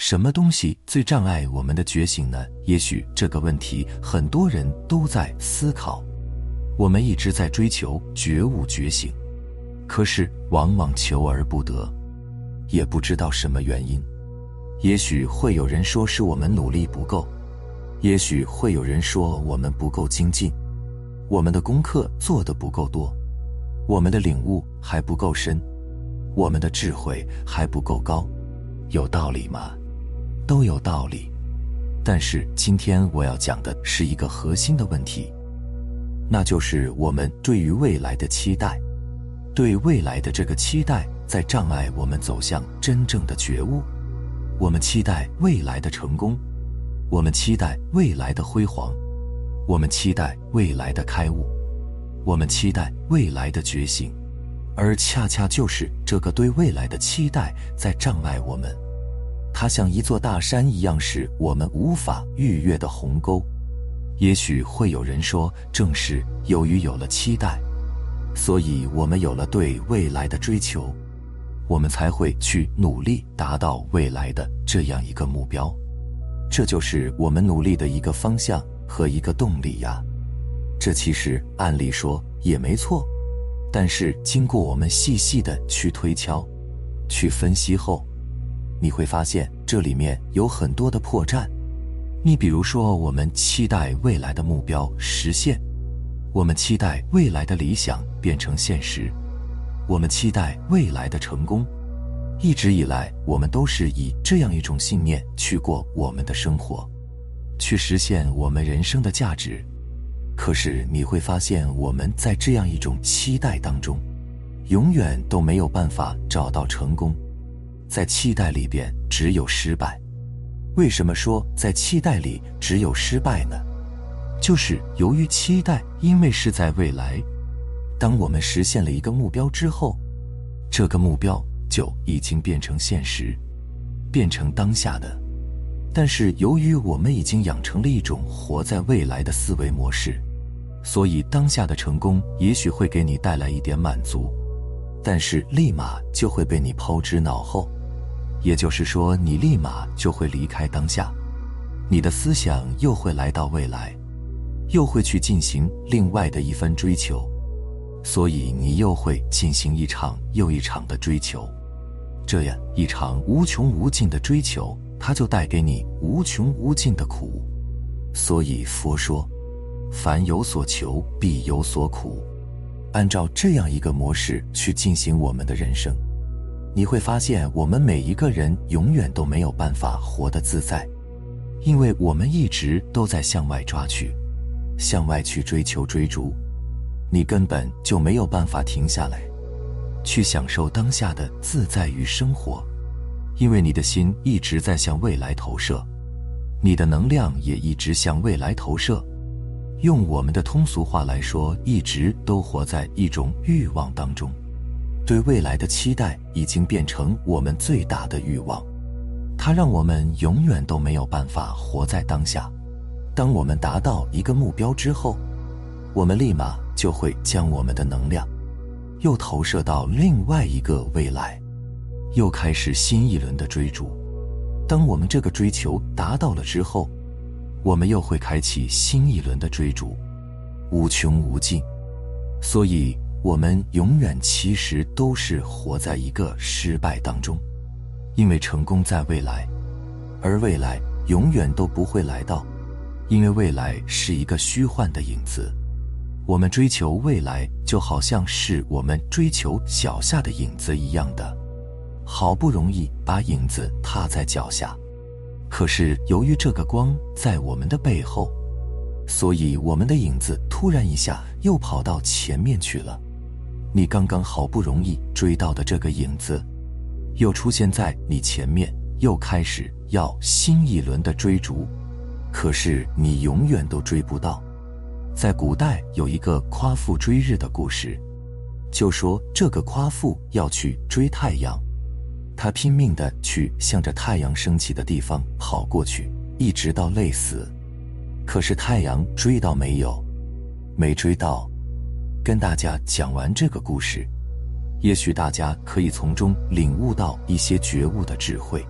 什么东西最障碍我们的觉醒呢？也许这个问题很多人都在思考。我们一直在追求觉悟、觉醒，可是往往求而不得，也不知道什么原因。也许会有人说是我们努力不够，也许会有人说我们不够精进，我们的功课做得不够多，我们的领悟还不够深，我们的智慧还不够高，有道理吗？都有道理，但是今天我要讲的是一个核心的问题，那就是我们对于未来的期待，对未来的这个期待在障碍我们走向真正的觉悟。我们期待未来的成功，我们期待未来的辉煌，我们期待未来的开悟，我们期待未来的觉醒，而恰恰就是这个对未来的期待在障碍我们。它像一座大山一样，是我们无法逾越的鸿沟。也许会有人说，正是由于有了期待，所以我们有了对未来的追求，我们才会去努力达到未来的这样一个目标。这就是我们努力的一个方向和一个动力呀。这其实按理说也没错，但是经过我们细细的去推敲、去分析后。你会发现这里面有很多的破绽。你比如说，我们期待未来的目标实现，我们期待未来的理想变成现实，我们期待未来的成功。一直以来，我们都是以这样一种信念去过我们的生活，去实现我们人生的价值。可是你会发现，我们在这样一种期待当中，永远都没有办法找到成功。在期待里边只有失败，为什么说在期待里只有失败呢？就是由于期待，因为是在未来，当我们实现了一个目标之后，这个目标就已经变成现实，变成当下的。但是由于我们已经养成了一种活在未来的思维模式，所以当下的成功也许会给你带来一点满足，但是立马就会被你抛之脑后。也就是说，你立马就会离开当下，你的思想又会来到未来，又会去进行另外的一番追求，所以你又会进行一场又一场的追求，这样一场无穷无尽的追求，它就带给你无穷无尽的苦。所以佛说，凡有所求，必有所苦。按照这样一个模式去进行我们的人生。你会发现，我们每一个人永远都没有办法活得自在，因为我们一直都在向外抓取，向外去追求追逐，你根本就没有办法停下来，去享受当下的自在与生活，因为你的心一直在向未来投射，你的能量也一直向未来投射。用我们的通俗话来说，一直都活在一种欲望当中。对未来的期待已经变成我们最大的欲望，它让我们永远都没有办法活在当下。当我们达到一个目标之后，我们立马就会将我们的能量又投射到另外一个未来，又开始新一轮的追逐。当我们这个追求达到了之后，我们又会开启新一轮的追逐，无穷无尽。所以。我们永远其实都是活在一个失败当中，因为成功在未来，而未来永远都不会来到，因为未来是一个虚幻的影子。我们追求未来，就好像是我们追求脚下的影子一样的，好不容易把影子踏在脚下，可是由于这个光在我们的背后，所以我们的影子突然一下又跑到前面去了。你刚刚好不容易追到的这个影子，又出现在你前面，又开始要新一轮的追逐，可是你永远都追不到。在古代有一个夸父追日的故事，就说这个夸父要去追太阳，他拼命的去向着太阳升起的地方跑过去，一直到累死。可是太阳追到没有？没追到。跟大家讲完这个故事，也许大家可以从中领悟到一些觉悟的智慧。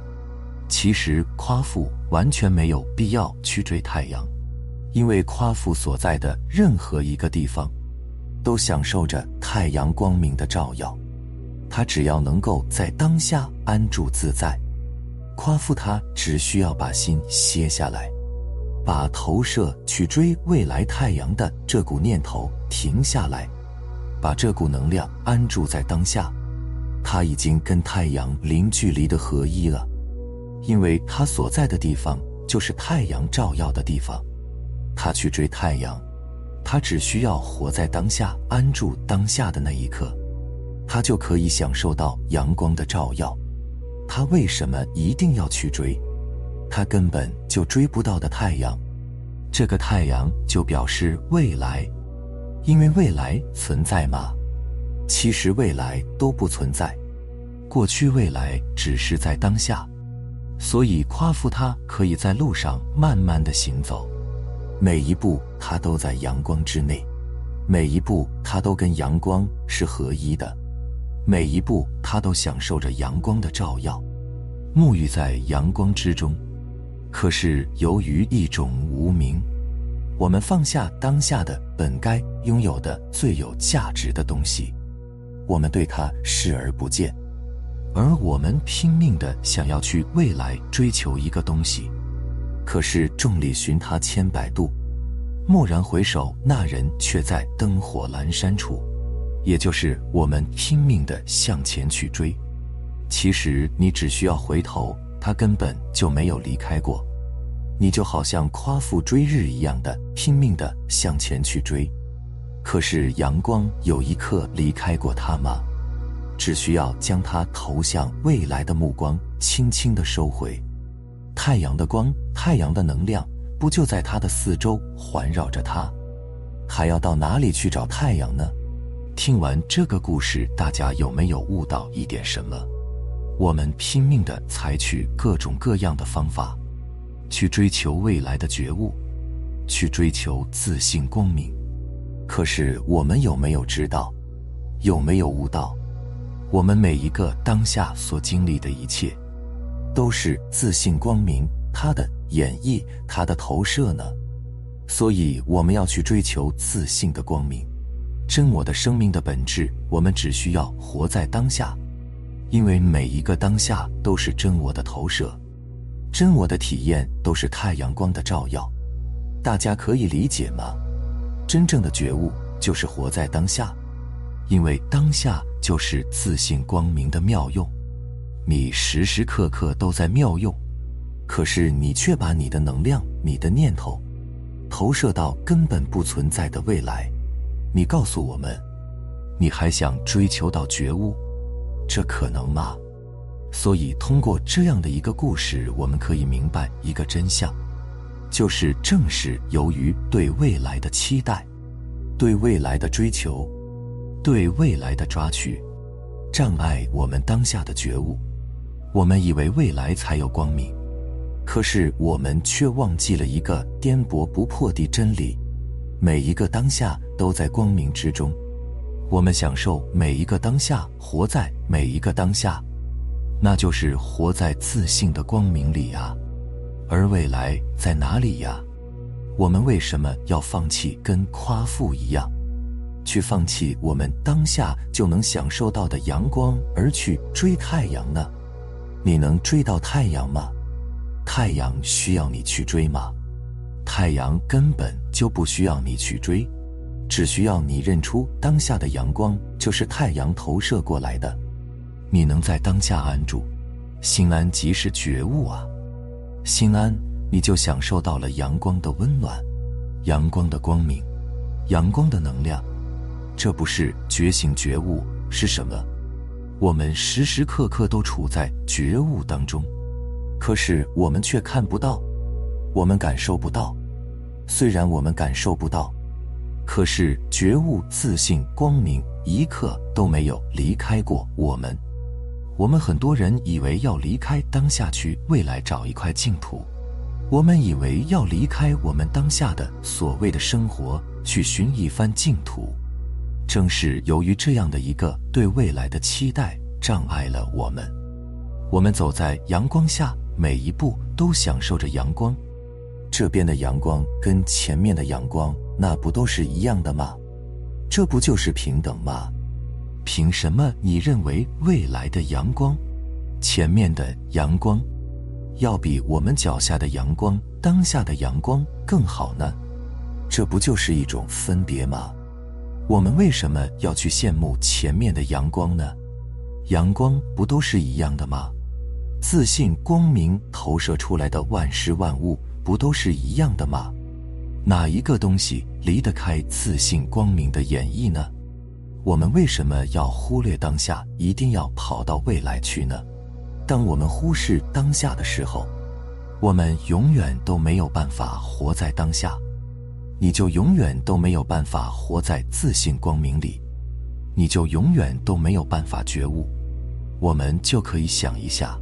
其实夸父完全没有必要去追太阳。因为夸父所在的任何一个地方，都享受着太阳光明的照耀。他只要能够在当下安住自在，夸父他只需要把心歇下来，把投射去追未来太阳的这股念头停下来，把这股能量安住在当下，他已经跟太阳零距离的合一了。因为他所在的地方就是太阳照耀的地方。他去追太阳，他只需要活在当下，安住当下的那一刻，他就可以享受到阳光的照耀。他为什么一定要去追？他根本就追不到的太阳，这个太阳就表示未来，因为未来存在吗？其实未来都不存在，过去、未来只是在当下，所以夸父他可以在路上慢慢的行走。每一步，他都在阳光之内；每一步，他都跟阳光是合一的；每一步，他都享受着阳光的照耀，沐浴在阳光之中。可是，由于一种无名，我们放下当下的本该拥有的最有价值的东西，我们对它视而不见，而我们拼命的想要去未来追求一个东西。可是众里寻他千百度，蓦然回首，那人却在灯火阑珊处。也就是我们拼命的向前去追，其实你只需要回头，他根本就没有离开过。你就好像夸父追日一样的拼命的向前去追，可是阳光有一刻离开过他吗？只需要将它投向未来的目光轻轻的收回。太阳的光，太阳的能量，不就在它的四周环绕着它？还要到哪里去找太阳呢？听完这个故事，大家有没有悟到一点什么？我们拼命的采取各种各样的方法，去追求未来的觉悟，去追求自信光明。可是我们有没有知道？有没有悟到？我们每一个当下所经历的一切？都是自信光明，它的演绎，它的投射呢？所以我们要去追求自信的光明，真我的生命的本质。我们只需要活在当下，因为每一个当下都是真我的投射，真我的体验都是太阳光的照耀。大家可以理解吗？真正的觉悟就是活在当下，因为当下就是自信光明的妙用。你时时刻刻都在妙用，可是你却把你的能量、你的念头投射到根本不存在的未来。你告诉我们，你还想追求到觉悟，这可能吗？所以，通过这样的一个故事，我们可以明白一个真相，就是正是由于对未来的期待、对未来的追求、对未来的抓取，障碍我们当下的觉悟。我们以为未来才有光明，可是我们却忘记了一个颠簸不破的真理：每一个当下都在光明之中。我们享受每一个当下，活在每一个当下，那就是活在自信的光明里啊。而未来在哪里呀？我们为什么要放弃跟夸父一样，去放弃我们当下就能享受到的阳光，而去追太阳呢？你能追到太阳吗？太阳需要你去追吗？太阳根本就不需要你去追，只需要你认出当下的阳光就是太阳投射过来的。你能在当下安住，心安即是觉悟啊！心安，你就享受到了阳光的温暖，阳光的光明，阳光的能量。这不是觉醒觉悟是什么？我们时时刻刻都处在觉悟当中，可是我们却看不到，我们感受不到。虽然我们感受不到，可是觉悟、自信、光明，一刻都没有离开过我们。我们很多人以为要离开当下去未来找一块净土，我们以为要离开我们当下的所谓的生活去寻一番净土。正是由于这样的一个对未来的期待，障碍了我们。我们走在阳光下，每一步都享受着阳光。这边的阳光跟前面的阳光，那不都是一样的吗？这不就是平等吗？凭什么你认为未来的阳光，前面的阳光，要比我们脚下的阳光、当下的阳光更好呢？这不就是一种分别吗？我们为什么要去羡慕前面的阳光呢？阳光不都是一样的吗？自信光明投射出来的万事万物不都是一样的吗？哪一个东西离得开自信光明的演绎呢？我们为什么要忽略当下，一定要跑到未来去呢？当我们忽视当下的时候，我们永远都没有办法活在当下，你就永远都没有办法活在自信光明里，你就永远都没有办法觉悟。我们就可以想一下，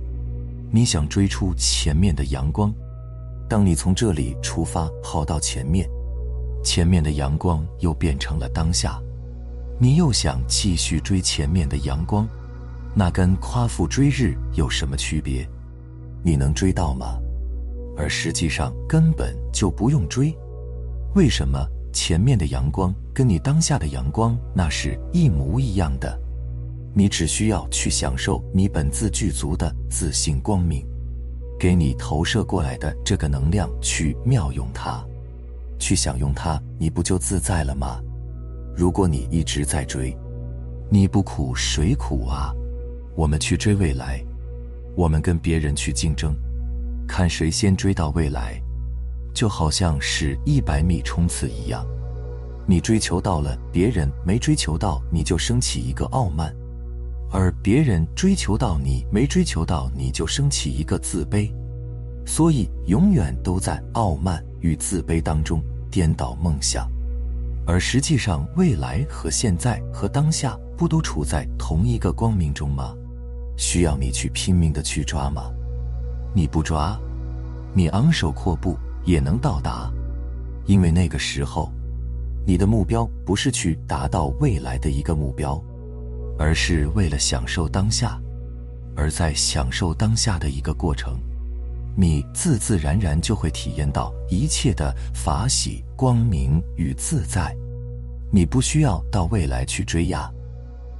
你想追出前面的阳光，当你从这里出发跑到前面，前面的阳光又变成了当下。你又想继续追前面的阳光，那跟夸父追日有什么区别？你能追到吗？而实际上根本就不用追。为什么前面的阳光跟你当下的阳光那是一模一样的？你只需要去享受你本自具足的自信光明，给你投射过来的这个能量去妙用它，去享用它，你不就自在了吗？如果你一直在追，你不苦谁苦啊？我们去追未来，我们跟别人去竞争，看谁先追到未来，就好像是一百米冲刺一样。你追求到了，别人没追求到，你就升起一个傲慢；而别人追求到你没追求到，你就升起一个自卑。所以，永远都在傲慢与自卑当中颠倒梦想。而实际上，未来和现在和当下不都处在同一个光明中吗？需要你去拼命的去抓吗？你不抓，你昂首阔步也能到达，因为那个时候，你的目标不是去达到未来的一个目标，而是为了享受当下，而在享受当下的一个过程，你自自然然就会体验到一切的法喜。光明与自在，你不需要到未来去追呀，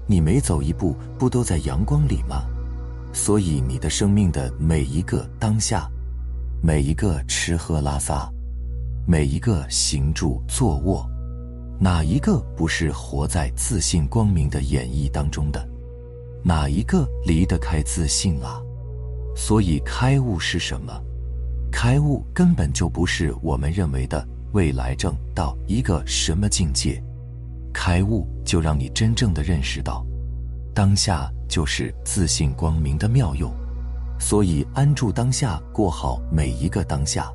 你每走一步不都在阳光里吗？所以你的生命的每一个当下，每一个吃喝拉撒，每一个行住坐卧，哪一个不是活在自信光明的演绎当中的？哪一个离得开自信啊？所以开悟是什么？开悟根本就不是我们认为的。未来正到一个什么境界，开悟就让你真正的认识到，当下就是自信光明的妙用。所以安住当下，过好每一个当下，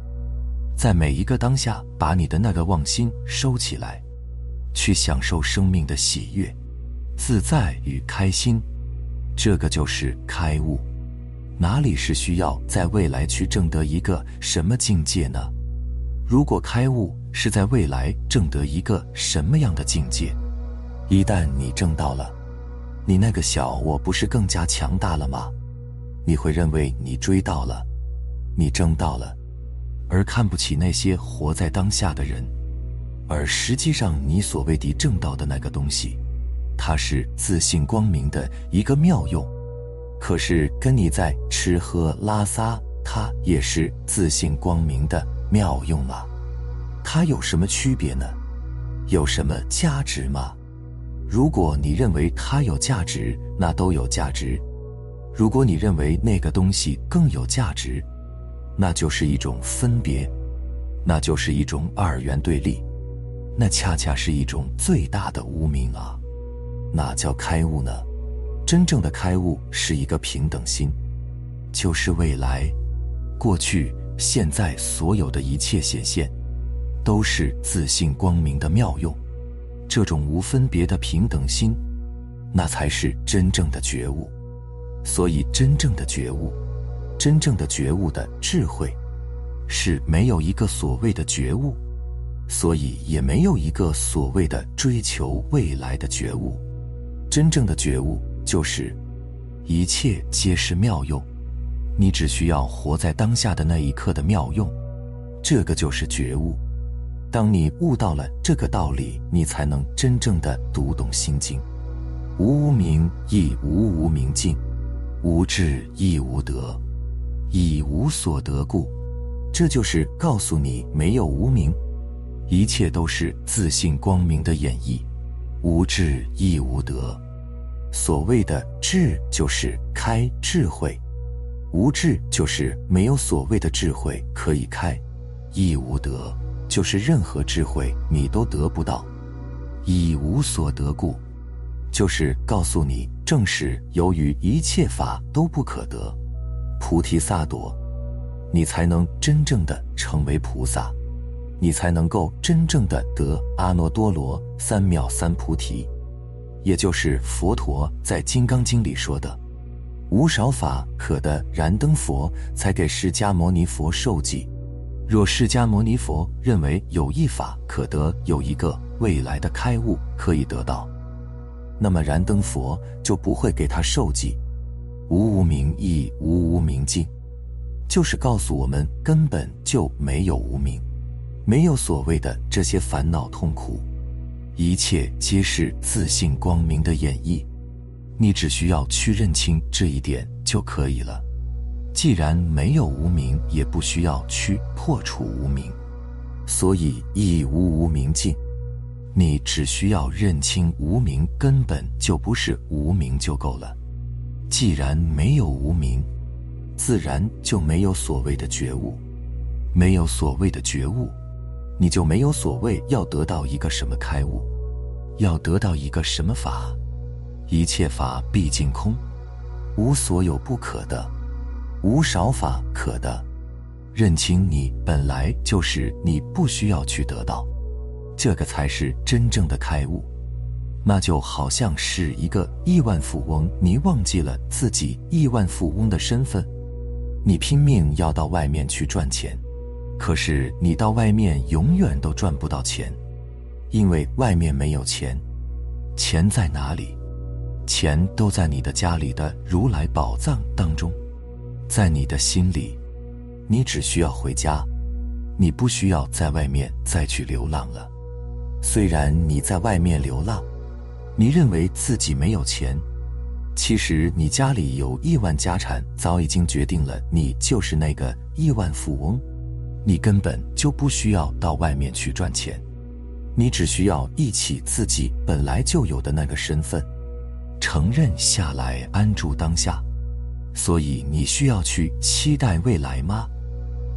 在每一个当下，把你的那个妄心收起来，去享受生命的喜悦、自在与开心。这个就是开悟。哪里是需要在未来去证得一个什么境界呢？如果开悟是在未来证得一个什么样的境界，一旦你证到了，你那个小我不是更加强大了吗？你会认为你追到了，你证到了，而看不起那些活在当下的人，而实际上你所谓的证到的那个东西，它是自信光明的一个妙用，可是跟你在吃喝拉撒，它也是自信光明的。妙用啊，它有什么区别呢？有什么价值吗？如果你认为它有价值，那都有价值；如果你认为那个东西更有价值，那就是一种分别，那就是一种二元对立，那恰恰是一种最大的无名啊！哪叫开悟呢？真正的开悟是一个平等心，就是未来。过去、现在所有的一切显现，都是自信光明的妙用。这种无分别的平等心，那才是真正的觉悟。所以，真正的觉悟，真正的觉悟的智慧，是没有一个所谓的觉悟，所以也没有一个所谓的追求未来的觉悟。真正的觉悟就是，一切皆是妙用。你只需要活在当下的那一刻的妙用，这个就是觉悟。当你悟到了这个道理，你才能真正的读懂心经。无无明亦无无明尽，无智亦无得，以无所得故。这就是告诉你，没有无明，一切都是自信光明的演绎。无智亦无得，所谓的智就是开智慧。无智就是没有所谓的智慧可以开，亦无得就是任何智慧你都得不到，以无所得故，就是告诉你，正是由于一切法都不可得，菩提萨埵，你才能真正的成为菩萨，你才能够真正的得阿耨多罗三藐三菩提，也就是佛陀在《金刚经》里说的。无少法可得燃灯佛，才给释迦牟尼佛受记。若释迦牟尼佛认为有一法可得，有一个未来的开悟可以得到，那么燃灯佛就不会给他受记。无无明亦无无明尽，就是告诉我们根本就没有无明，没有所谓的这些烦恼痛苦，一切皆是自信光明的演绎。你只需要去认清这一点就可以了。既然没有无明，也不需要去破除无明，所以亦无无明尽。你只需要认清无明根本就不是无明就够了。既然没有无明，自然就没有所谓的觉悟。没有所谓的觉悟，你就没有所谓要得到一个什么开悟，要得到一个什么法。一切法毕竟空，无所有不可的，无少法可的。认清你本来就是你，不需要去得到，这个才是真正的开悟。那就好像是一个亿万富翁，你忘记了自己亿万富翁的身份，你拼命要到外面去赚钱，可是你到外面永远都赚不到钱，因为外面没有钱，钱在哪里？钱都在你的家里的如来宝藏当中，在你的心里，你只需要回家，你不需要在外面再去流浪了。虽然你在外面流浪，你认为自己没有钱，其实你家里有亿万家产，早已经决定了你就是那个亿万富翁，你根本就不需要到外面去赚钱，你只需要忆起自己本来就有的那个身份。承认下来，安住当下，所以你需要去期待未来吗？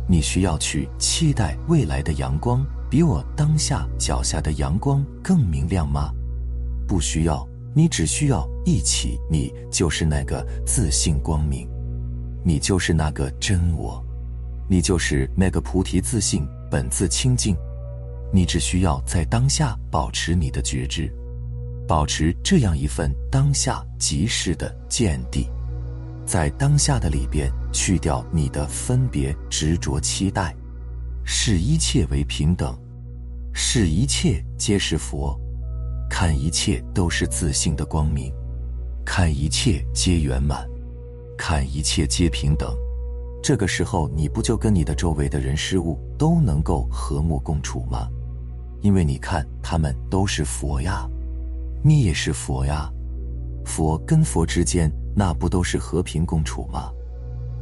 你需要去期待未来的阳光比我当下脚下的阳光更明亮吗？不需要，你只需要一起，你就是那个自信光明，你就是那个真我，你就是那个菩提自信本自清净，你只需要在当下保持你的觉知。保持这样一份当下即是的见地，在当下的里边去掉你的分别执着期待，视一切为平等，视一切皆是佛，看一切都是自信的光明，看一切皆圆满，看一切皆平等。这个时候，你不就跟你的周围的人事物都能够和睦共处吗？因为你看，他们都是佛呀。你也是佛呀，佛跟佛之间那不都是和平共处吗？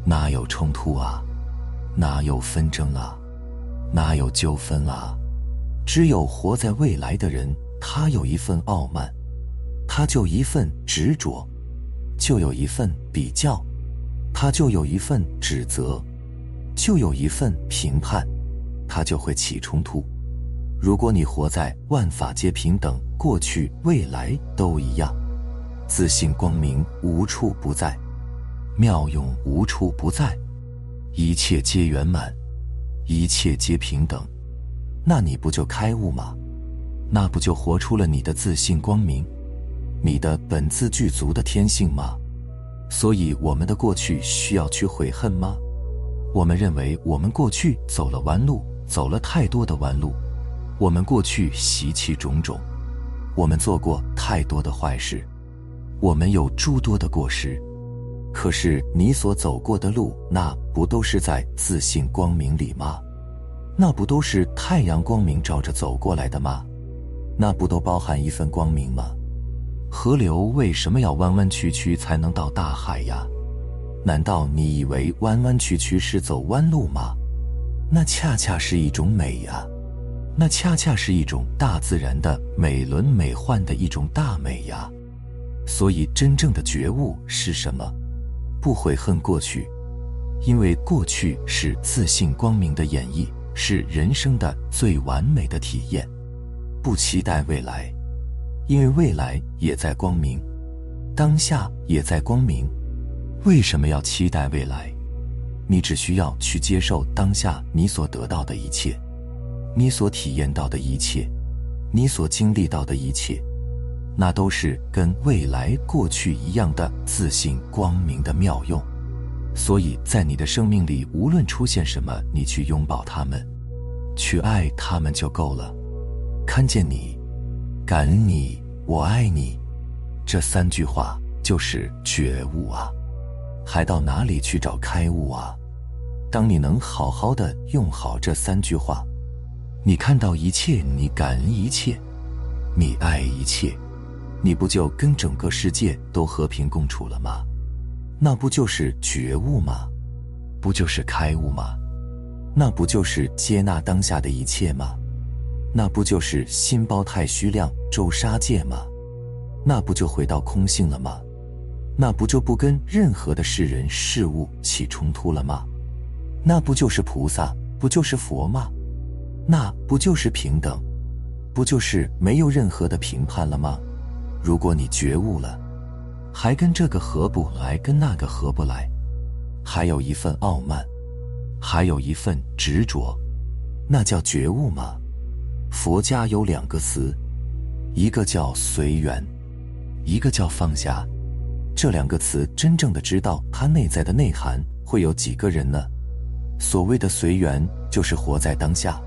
哪有冲突啊？哪有纷争啊？哪有纠纷啊？只有活在未来的人，他有一份傲慢，他就一份执着，就有一份比较，他就有一份指责，就有一份评判，他就会起冲突。如果你活在万法皆平等，过去未来都一样，自信光明无处不在，妙用无处不在，一切皆圆满，一切皆平等，那你不就开悟吗？那不就活出了你的自信光明，你的本自具足的天性吗？所以我们的过去需要去悔恨吗？我们认为我们过去走了弯路，走了太多的弯路，我们过去习气种种，我们做过太多的坏事，我们有诸多的过失。可是你所走过的路，那不都是在自信光明里吗？那不都是太阳光明照着走过来的吗？那不都包含一份光明吗？河流为什么要弯弯曲曲才能到大海呀？难道你以为弯弯曲曲是走弯路吗？那恰恰是一种美呀，那恰恰是一种大自然的美轮美奂的一种大美呀。所以，真正的觉悟是什么？不悔恨过去，因为过去是自信光明的演绎，是人生的最完美的体验。不期待未来，因为未来也在光明，当下也在光明。为什么要期待未来？你只需要去接受当下你所得到的一切，你所体验到的一切，你所经历到的一切，那都是跟未来过去一样的自信光明的妙用。所以在你的生命里，无论出现什么，你去拥抱他们，去爱他们就够了。看见你，感恩你，我爱你，这三句话就是觉悟啊。还到哪里去找开悟啊？当你能好好的用好这三句话，你看到一切，你感恩一切，你爱一切，你不就跟整个世界都和平共处了吗？那不就是觉悟吗？不就是开悟吗？那不就是接纳当下的一切吗？那不就是心包太虚量，周杀戒吗？那不就回到空性了吗？那不就不跟任何的世人事物起冲突了吗？那不就是菩萨，不就是佛吗？那不就是平等，不就是没有任何的评判了吗？如果你觉悟了，还跟这个合不来，跟那个合不来，还有一份傲慢，还有一份执着，那叫觉悟吗？佛家有两个词，一个叫随缘，一个叫放下。这两个词真正的知道它内在的内涵，会有几个人呢？所谓的随缘，就是活在当下，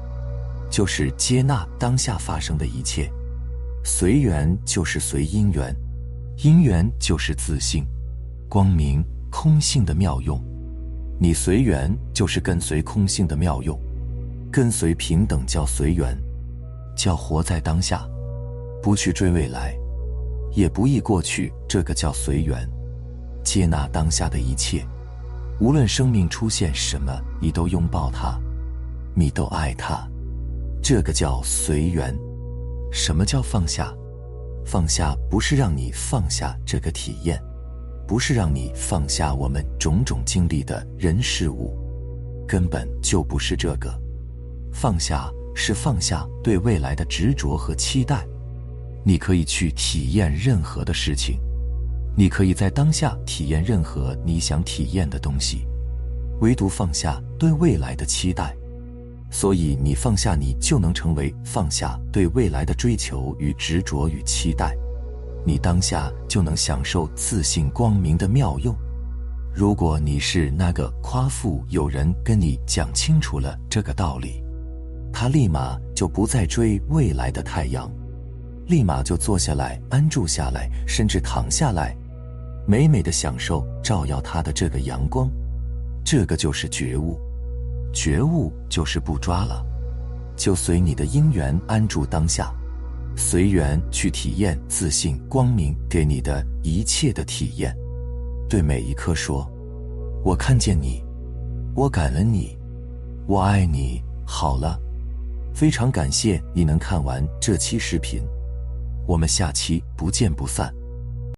就是接纳当下发生的一切。随缘就是随因缘，因缘就是自信、光明、空性的妙用。你随缘就是跟随空性的妙用，跟随平等叫随缘，叫活在当下，不去追未来。也不易过去，这个叫随缘，接纳当下的一切，无论生命出现什么，你都拥抱它，你都爱它，这个叫随缘。什么叫放下？放下不是让你放下这个体验，不是让你放下我们种种经历的人事物，根本就不是这个。放下是放下对未来的执着和期待。你可以去体验任何的事情，你可以在当下体验任何你想体验的东西，唯独放下对未来的期待。所以你放下，你就能成为放下对未来的追求与执着与期待，你当下就能享受自信光明的妙用。如果你是那个夸父，有人跟你讲清楚了这个道理，他立马就不再追未来的太阳。立马就坐下来，安住下来，甚至躺下来，美美的享受照耀他的这个阳光。这个就是觉悟，觉悟就是不抓了，就随你的因缘安住当下，随缘去体验自信光明给你的一切的体验。对每一刻说：“我看见你，我感恩你，我爱你。”好了，非常感谢你能看完这期视频。我们下期不见不散。